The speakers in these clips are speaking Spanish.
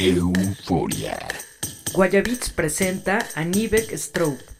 Euforia. Guayabits presenta a Nivek Strobe.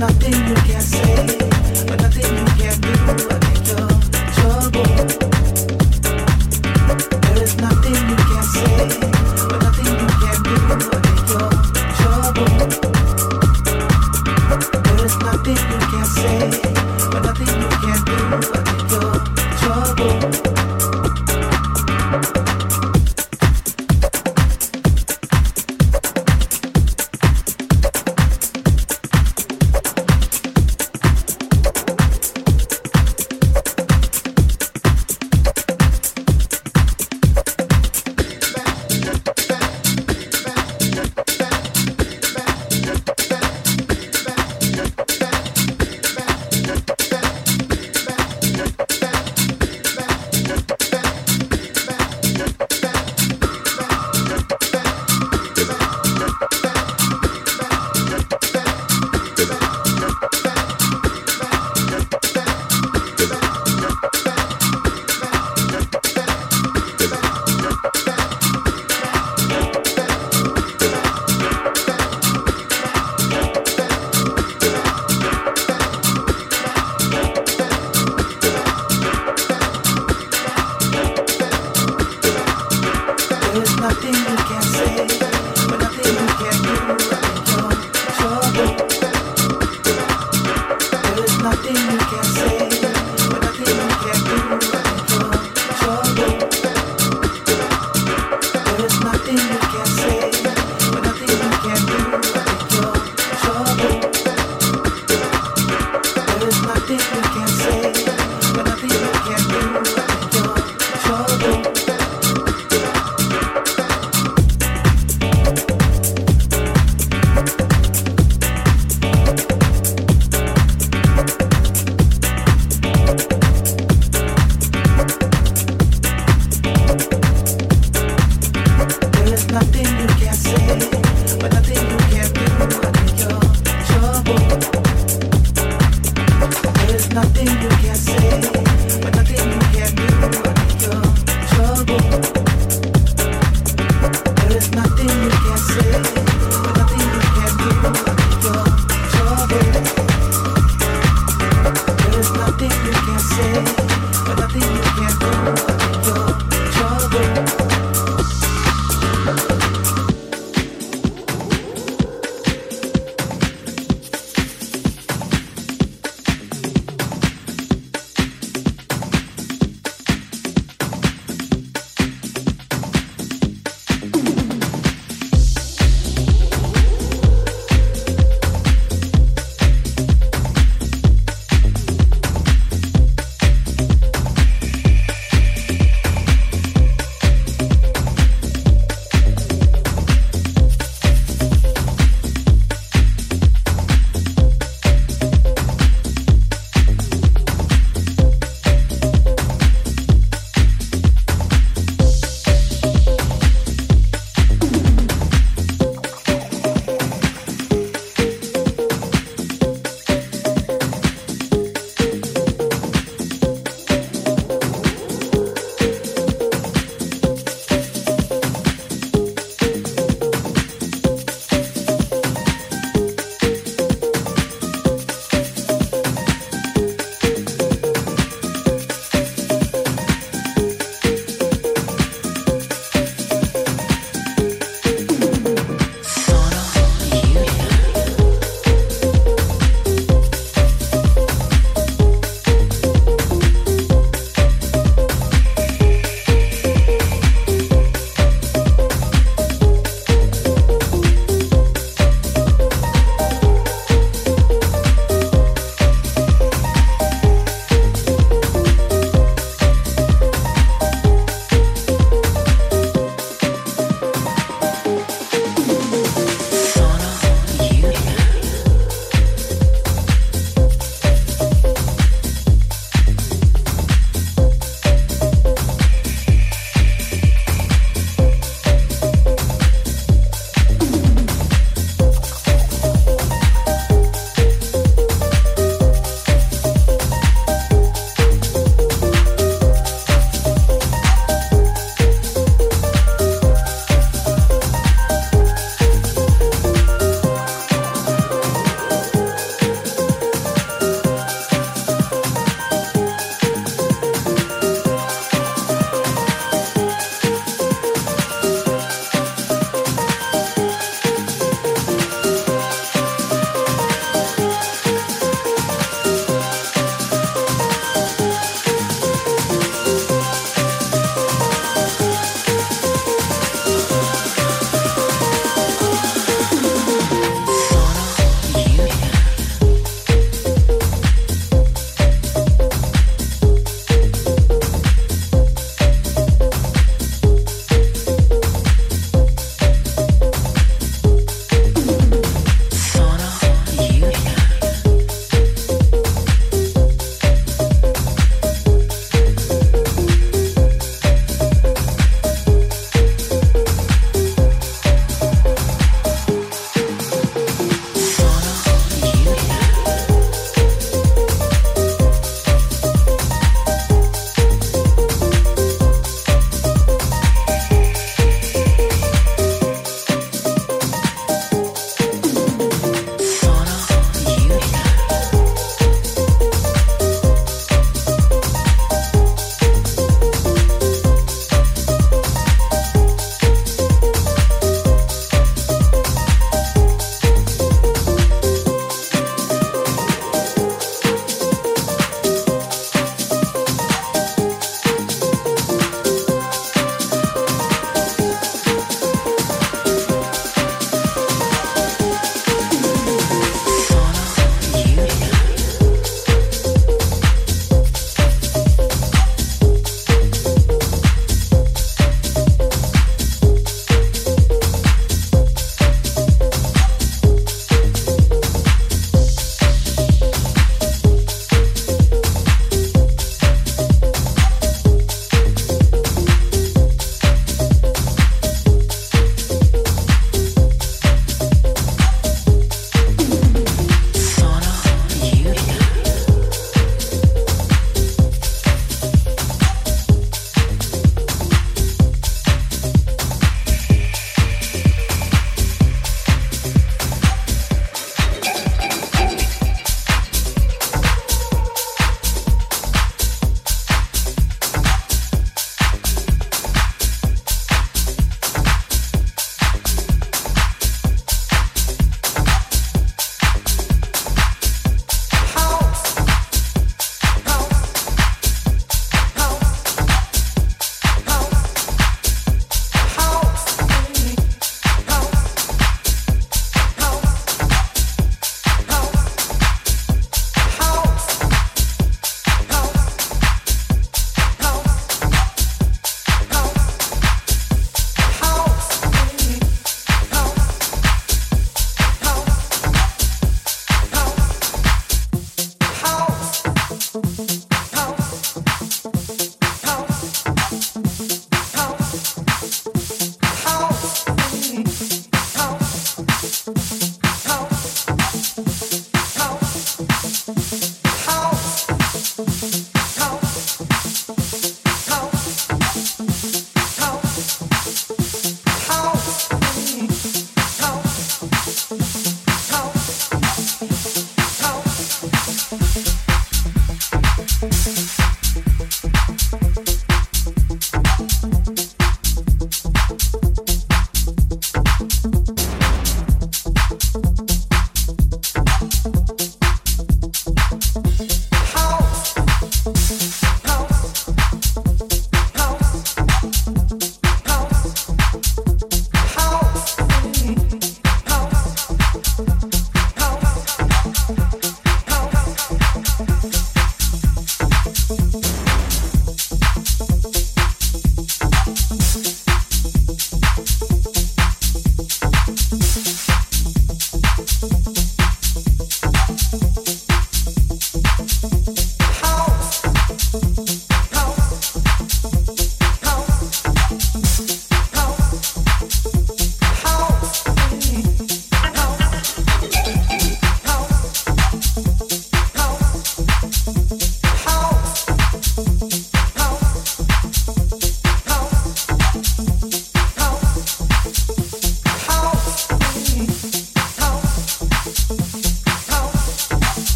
nothing